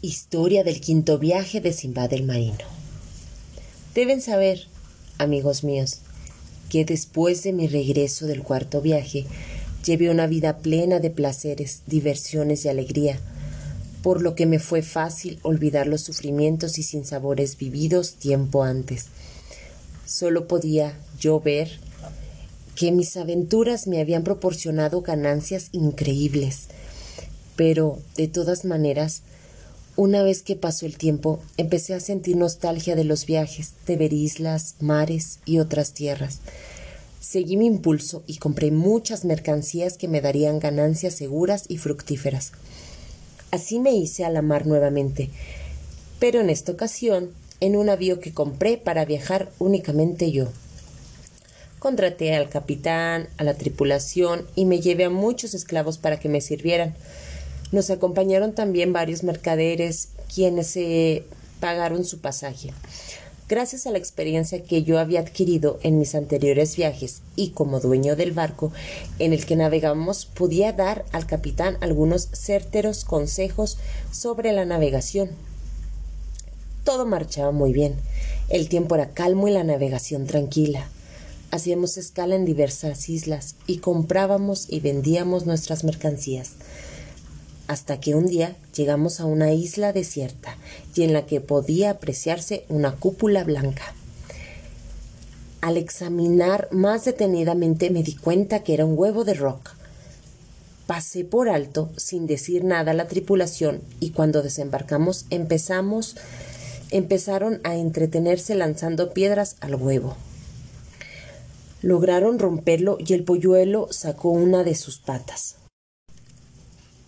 Historia del quinto viaje de Simbad el Marino. Deben saber, amigos míos, que después de mi regreso del cuarto viaje, llevé una vida plena de placeres, diversiones y alegría, por lo que me fue fácil olvidar los sufrimientos y sinsabores vividos tiempo antes. Solo podía yo ver que mis aventuras me habían proporcionado ganancias increíbles, pero de todas maneras una vez que pasó el tiempo, empecé a sentir nostalgia de los viajes, de ver islas, mares y otras tierras. Seguí mi impulso y compré muchas mercancías que me darían ganancias seguras y fructíferas. Así me hice a la mar nuevamente, pero en esta ocasión en un avión que compré para viajar únicamente yo. Contraté al capitán, a la tripulación y me llevé a muchos esclavos para que me sirvieran. Nos acompañaron también varios mercaderes quienes se pagaron su pasaje. Gracias a la experiencia que yo había adquirido en mis anteriores viajes y como dueño del barco en el que navegamos, podía dar al capitán algunos certeros consejos sobre la navegación. Todo marchaba muy bien. El tiempo era calmo y la navegación tranquila. Hacíamos escala en diversas islas y comprábamos y vendíamos nuestras mercancías hasta que un día llegamos a una isla desierta y en la que podía apreciarse una cúpula blanca. Al examinar más detenidamente me di cuenta que era un huevo de rock. Pasé por alto sin decir nada a la tripulación y cuando desembarcamos empezamos empezaron a entretenerse lanzando piedras al huevo. Lograron romperlo y el polluelo sacó una de sus patas.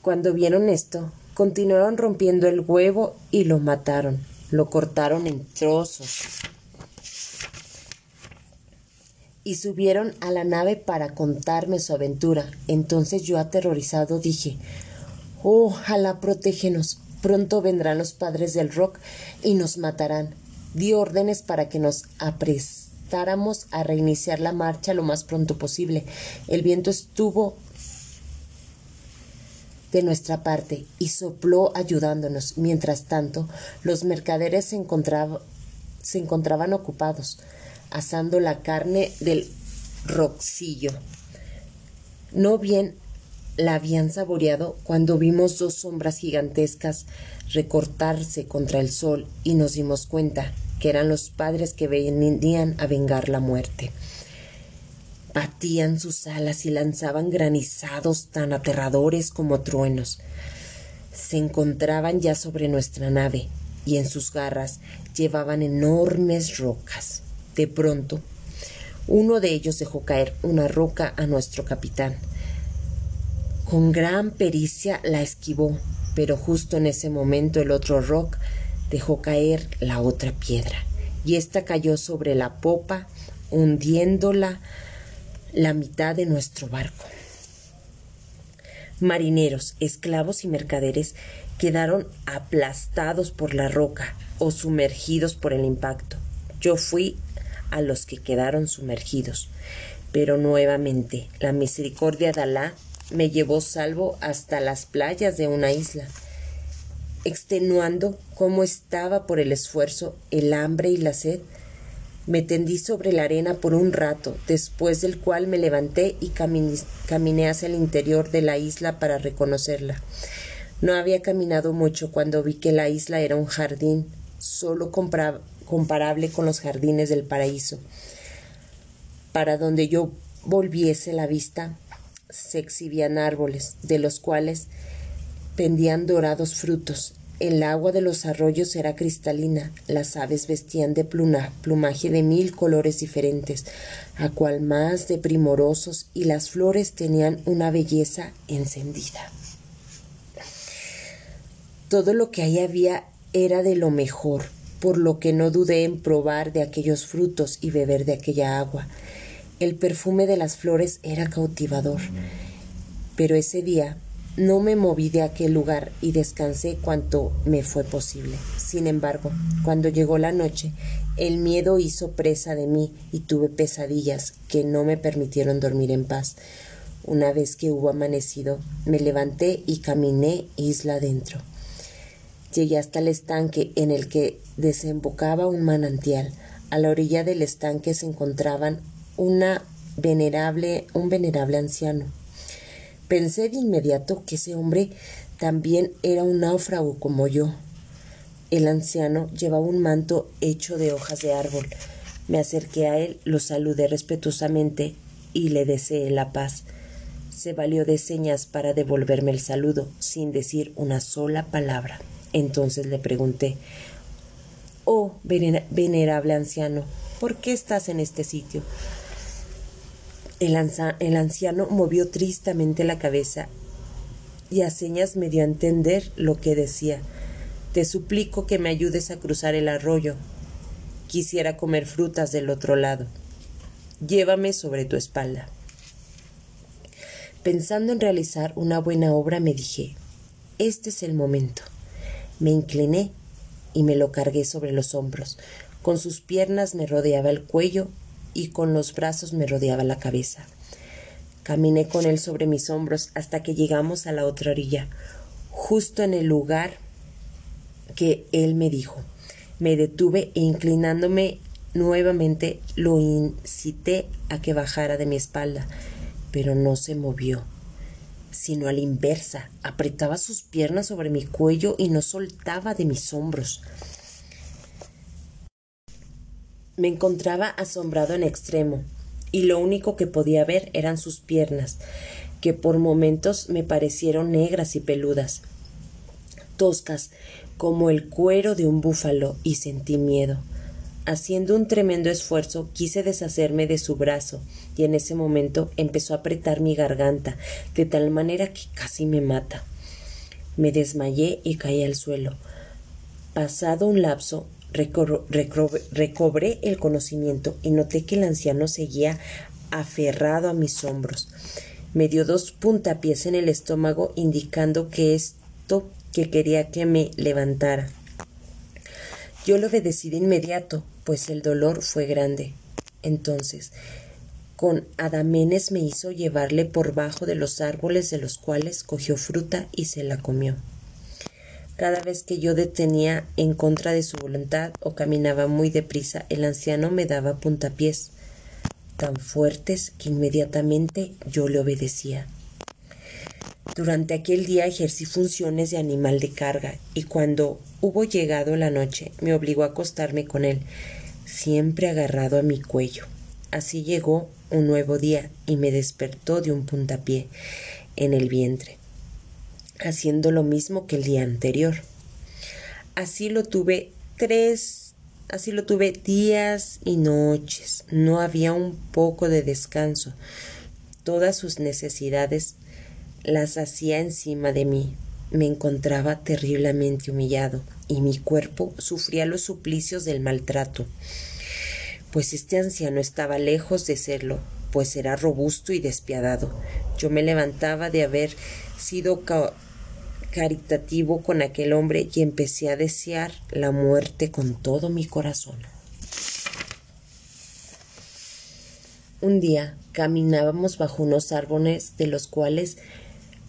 Cuando vieron esto, continuaron rompiendo el huevo y lo mataron. Lo cortaron en trozos. Y subieron a la nave para contarme su aventura. Entonces yo aterrorizado dije, Ojalá protégenos. Pronto vendrán los padres del rock y nos matarán. Di órdenes para que nos aprestáramos a reiniciar la marcha lo más pronto posible. El viento estuvo de nuestra parte y sopló ayudándonos. Mientras tanto, los mercaderes se, se encontraban ocupados, asando la carne del roxillo. No bien la habían saboreado cuando vimos dos sombras gigantescas recortarse contra el sol y nos dimos cuenta que eran los padres que venían a vengar la muerte. Batían sus alas y lanzaban granizados tan aterradores como truenos. Se encontraban ya sobre nuestra nave y en sus garras llevaban enormes rocas. De pronto, uno de ellos dejó caer una roca a nuestro capitán. Con gran pericia la esquivó, pero justo en ese momento el otro rock dejó caer la otra piedra, y ésta cayó sobre la popa, hundiéndola la mitad de nuestro barco. Marineros, esclavos y mercaderes quedaron aplastados por la roca o sumergidos por el impacto. Yo fui a los que quedaron sumergidos, pero nuevamente la misericordia de Alá me llevó salvo hasta las playas de una isla, extenuando como estaba por el esfuerzo, el hambre y la sed, me tendí sobre la arena por un rato, después del cual me levanté y caminé hacia el interior de la isla para reconocerla. No había caminado mucho cuando vi que la isla era un jardín, solo comparable con los jardines del paraíso. Para donde yo volviese la vista, se exhibían árboles, de los cuales pendían dorados frutos, el agua de los arroyos era cristalina, las aves vestían de pluna, plumaje de mil colores diferentes, a cual más de primorosos, y las flores tenían una belleza encendida. Todo lo que ahí había era de lo mejor, por lo que no dudé en probar de aquellos frutos y beber de aquella agua. El perfume de las flores era cautivador. Pero ese día no me moví de aquel lugar y descansé cuanto me fue posible. Sin embargo, cuando llegó la noche, el miedo hizo presa de mí y tuve pesadillas que no me permitieron dormir en paz. Una vez que hubo amanecido, me levanté y caminé isla adentro. Llegué hasta el estanque en el que desembocaba un manantial. A la orilla del estanque se encontraban una venerable, un venerable anciano. Pensé de inmediato que ese hombre también era un náufrago como yo. El anciano llevaba un manto hecho de hojas de árbol. Me acerqué a él, lo saludé respetuosamente y le deseé la paz. Se valió de señas para devolverme el saludo, sin decir una sola palabra. Entonces le pregunté Oh, venerable anciano, ¿por qué estás en este sitio? El, anciano movió tristemente la cabeza y a señas me dio a entender lo que decía. Te suplico que me ayudes a cruzar el arroyo. Quisiera comer frutas del otro lado. Llévame sobre tu espalda. Pensando en realizar una buena obra, me dije, este es el momento. Me incliné y me lo cargué sobre los hombros. Con sus piernas me rodeaba el cuello y con los brazos me rodeaba la cabeza. Caminé con él sobre mis hombros hasta que llegamos a la otra orilla, justo en el lugar que él me dijo. Me detuve e inclinándome nuevamente lo incité a que bajara de mi espalda pero no se movió, sino a la inversa, apretaba sus piernas sobre mi cuello y no soltaba de mis hombros. Me encontraba asombrado en extremo, y lo único que podía ver eran sus piernas, que por momentos me parecieron negras y peludas, toscas como el cuero de un búfalo, y sentí miedo. Haciendo un tremendo esfuerzo, quise deshacerme de su brazo, y en ese momento empezó a apretar mi garganta, de tal manera que casi me mata. Me desmayé y caí al suelo. Pasado un lapso, recobré el conocimiento y noté que el anciano seguía aferrado a mis hombros. Me dio dos puntapiés en el estómago, indicando que esto que quería que me levantara. Yo lo obedecí de inmediato, pues el dolor fue grande. Entonces, con adamenes me hizo llevarle por bajo de los árboles de los cuales cogió fruta y se la comió. Cada vez que yo detenía en contra de su voluntad o caminaba muy deprisa, el anciano me daba puntapiés tan fuertes que inmediatamente yo le obedecía. Durante aquel día ejercí funciones de animal de carga y cuando hubo llegado la noche me obligó a acostarme con él, siempre agarrado a mi cuello. Así llegó un nuevo día y me despertó de un puntapié en el vientre, haciendo lo mismo que el día anterior. Así lo tuve tres, así lo tuve días y noches. No había un poco de descanso. Todas sus necesidades las hacía encima de mí. Me encontraba terriblemente humillado y mi cuerpo sufría los suplicios del maltrato. Pues este anciano estaba lejos de serlo, pues era robusto y despiadado. Yo me levantaba de haber sido caritativo con aquel hombre y empecé a desear la muerte con todo mi corazón. Un día caminábamos bajo unos árboles de los cuales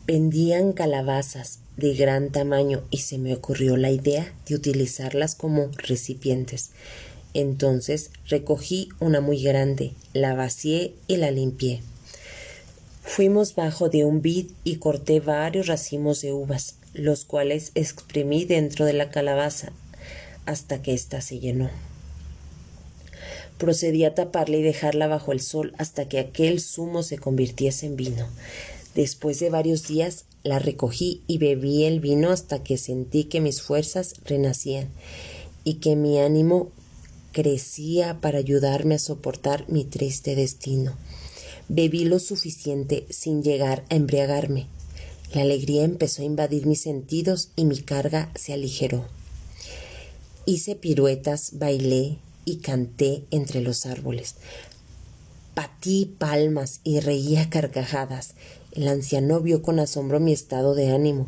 Vendían calabazas de gran tamaño y se me ocurrió la idea de utilizarlas como recipientes. Entonces recogí una muy grande, la vacié y la limpié. Fuimos bajo de un vid y corté varios racimos de uvas, los cuales exprimí dentro de la calabaza hasta que ésta se llenó. Procedí a taparla y dejarla bajo el sol hasta que aquel zumo se convirtiese en vino. Después de varios días la recogí y bebí el vino hasta que sentí que mis fuerzas renacían y que mi ánimo crecía para ayudarme a soportar mi triste destino. Bebí lo suficiente sin llegar a embriagarme. La alegría empezó a invadir mis sentidos y mi carga se aligeró. Hice piruetas, bailé y canté entre los árboles. Patí palmas y reía carcajadas el anciano vio con asombro mi estado de ánimo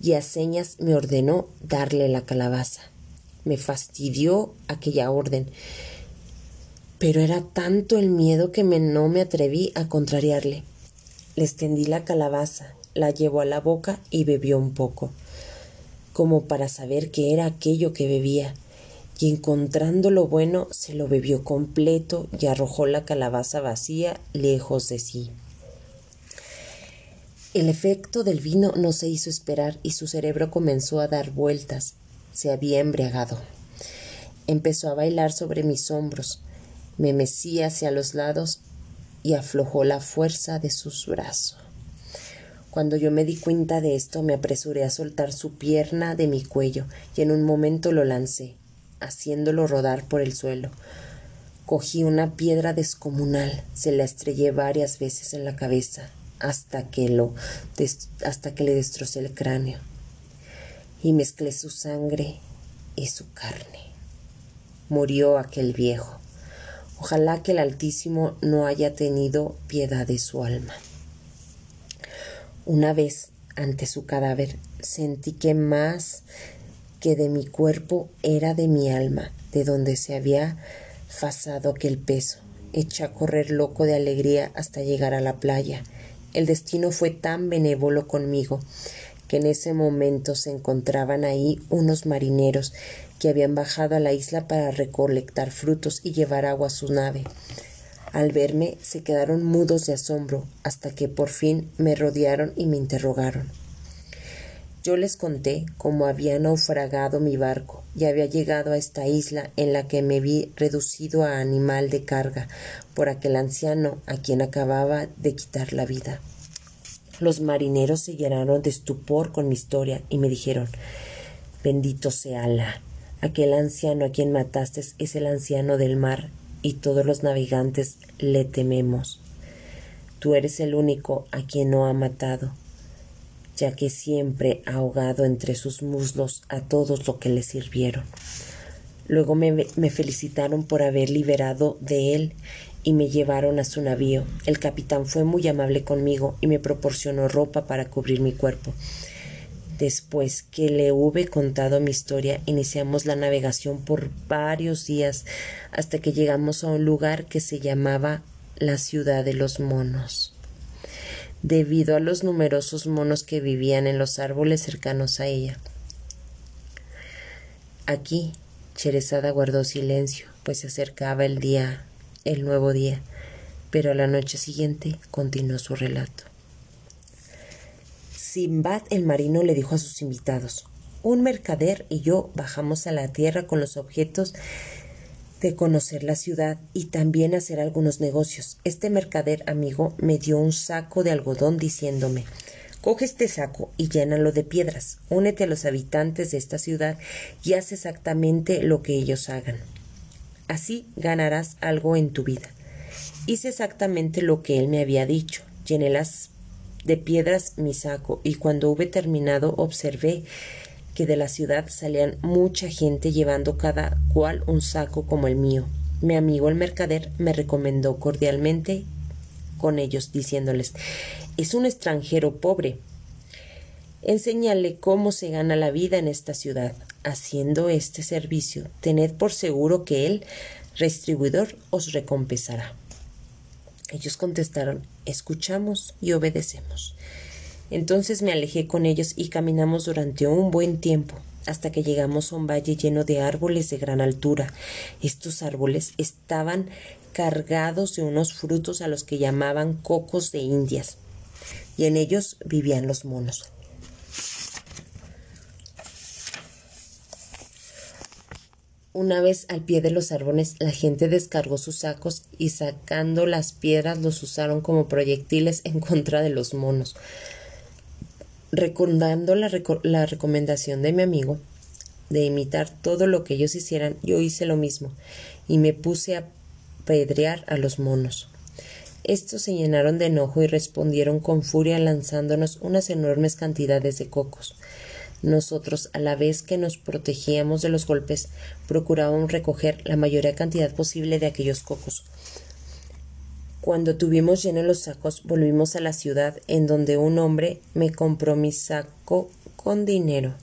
y a señas me ordenó darle la calabaza. Me fastidió aquella orden, pero era tanto el miedo que me, no me atreví a contrariarle. Le extendí la calabaza, la llevó a la boca y bebió un poco. como para saber qué era aquello que bebía, y encontrando lo bueno se lo bebió completo y arrojó la calabaza vacía lejos de sí. El efecto del vino no se hizo esperar y su cerebro comenzó a dar vueltas. Se había embriagado. Empezó a bailar sobre mis hombros, me mecía hacia los lados y aflojó la fuerza de sus brazos. Cuando yo me di cuenta de esto, me apresuré a soltar su pierna de mi cuello y en un momento lo lancé, haciéndolo rodar por el suelo. Cogí una piedra descomunal, se la estrellé varias veces en la cabeza hasta que lo hasta que le destrocé el cráneo y mezclé su sangre y su carne. Murió aquel viejo. Ojalá que el Altísimo no haya tenido piedad de su alma. Una vez ante su cadáver sentí que más que de mi cuerpo era de mi alma, de donde se había fasado aquel peso. Eché a correr loco de alegría hasta llegar a la playa. El destino fue tan benévolo conmigo que en ese momento se encontraban ahí unos marineros que habían bajado a la isla para recolectar frutos y llevar agua a su nave. Al verme se quedaron mudos de asombro hasta que por fin me rodearon y me interrogaron. Yo les conté cómo había naufragado mi barco y había llegado a esta isla en la que me vi reducido a animal de carga por aquel anciano a quien acababa de quitar la vida. Los marineros se llenaron de estupor con mi historia y me dijeron Bendito sea Alá. Aquel anciano a quien mataste es el anciano del mar y todos los navegantes le tememos. Tú eres el único a quien no ha matado, ya que siempre ha ahogado entre sus muslos a todos los que le sirvieron. Luego me, me, felicitaron por haber liberado de él y me llevaron a su navío. El capitán fue muy amable conmigo y me proporcionó ropa para cubrir mi cuerpo. Después que le hube contado mi historia, iniciamos la navegación por varios días hasta que llegamos a un lugar que se llamaba la ciudad de los monos. Debido a los numerosos monos que vivían en los árboles cercanos a ella. Aquí, Cherezada guardó silencio, pues se acercaba el día, el nuevo día, pero a la noche siguiente continuó su relato. Simbad el marino le dijo a sus invitados Un mercader y yo bajamos a la tierra con los objetos de conocer la ciudad y también hacer algunos negocios. Este mercader amigo me dio un saco de algodón diciéndome Coge este saco y llénalo de piedras. Únete a los habitantes de esta ciudad y haz exactamente lo que ellos hagan. Así ganarás algo en tu vida. Hice exactamente lo que él me había dicho. Llené las de piedras mi saco, y cuando hube terminado observé que de la ciudad salían mucha gente llevando cada cual un saco como el mío. Mi amigo el mercader me recomendó cordialmente con ellos, diciéndoles es un extranjero pobre. Enséñale cómo se gana la vida en esta ciudad. Haciendo este servicio, tened por seguro que el restribuidor os recompensará. Ellos contestaron escuchamos y obedecemos. Entonces me alejé con ellos y caminamos durante un buen tiempo hasta que llegamos a un valle lleno de árboles de gran altura. Estos árboles estaban cargados de unos frutos a los que llamaban cocos de indias, y en ellos vivían los monos. Una vez al pie de los árboles, la gente descargó sus sacos y sacando las piedras los usaron como proyectiles en contra de los monos. Recordando la, la recomendación de mi amigo de imitar todo lo que ellos hicieran, yo hice lo mismo y me puse a pedrear a los monos. Estos se llenaron de enojo y respondieron con furia lanzándonos unas enormes cantidades de cocos. Nosotros, a la vez que nos protegíamos de los golpes, procurábamos recoger la mayor cantidad posible de aquellos cocos. Cuando tuvimos llenos los sacos, volvimos a la ciudad, en donde un hombre me compró mi saco con dinero.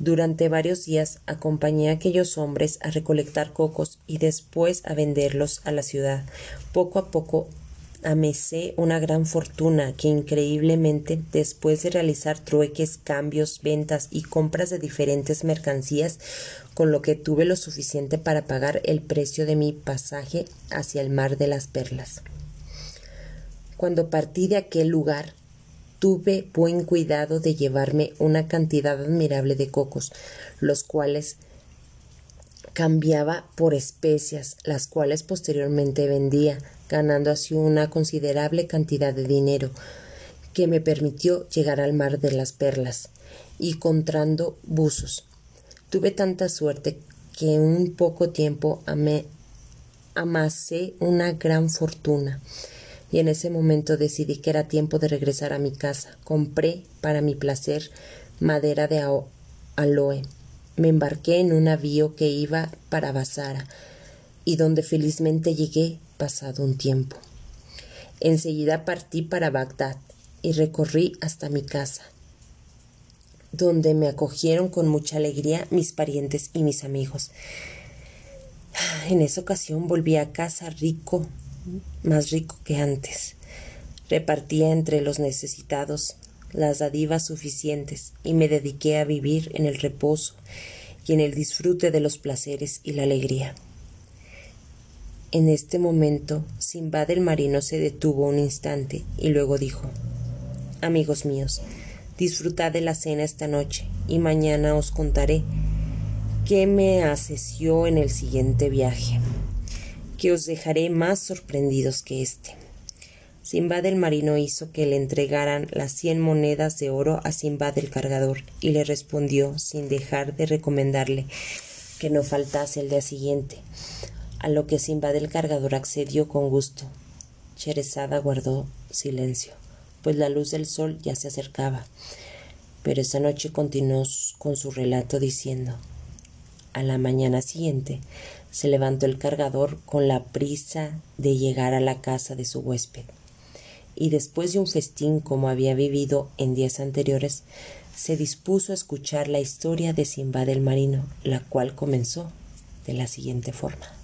Durante varios días acompañé a aquellos hombres a recolectar cocos y después a venderlos a la ciudad. Poco a poco amesé una gran fortuna que increíblemente, después de realizar trueques, cambios, ventas y compras de diferentes mercancías, con lo que tuve lo suficiente para pagar el precio de mi pasaje hacia el mar de las perlas. Cuando partí de aquel lugar, tuve buen cuidado de llevarme una cantidad admirable de cocos, los cuales cambiaba por especias, las cuales posteriormente vendía, ganando así una considerable cantidad de dinero, que me permitió llegar al mar de las perlas y contrando buzos. Tuve tanta suerte que en un poco tiempo amasé una gran fortuna y en ese momento decidí que era tiempo de regresar a mi casa. Compré, para mi placer, madera de aloe. Me embarqué en un navío que iba para Basara y donde felizmente llegué pasado un tiempo. Enseguida partí para Bagdad y recorrí hasta mi casa, donde me acogieron con mucha alegría mis parientes y mis amigos. En esa ocasión volví a casa rico más rico que antes. Repartía entre los necesitados las dadivas suficientes y me dediqué a vivir en el reposo y en el disfrute de los placeres y la alegría. En este momento, Simbad el marino se detuvo un instante y luego dijo Amigos míos, disfrutad de la cena esta noche y mañana os contaré qué me asesió en el siguiente viaje que os dejaré más sorprendidos que éste. Simbad el marino hizo que le entregaran las cien monedas de oro a Simbad el cargador y le respondió, sin dejar de recomendarle que no faltase el día siguiente, a lo que Simbad el cargador accedió con gusto. Cherezada guardó silencio, pues la luz del sol ya se acercaba. Pero esa noche continuó con su relato diciendo a la mañana siguiente se levantó el cargador con la prisa de llegar a la casa de su huésped, y después de un festín como había vivido en días anteriores, se dispuso a escuchar la historia de Simba del Marino, la cual comenzó de la siguiente forma.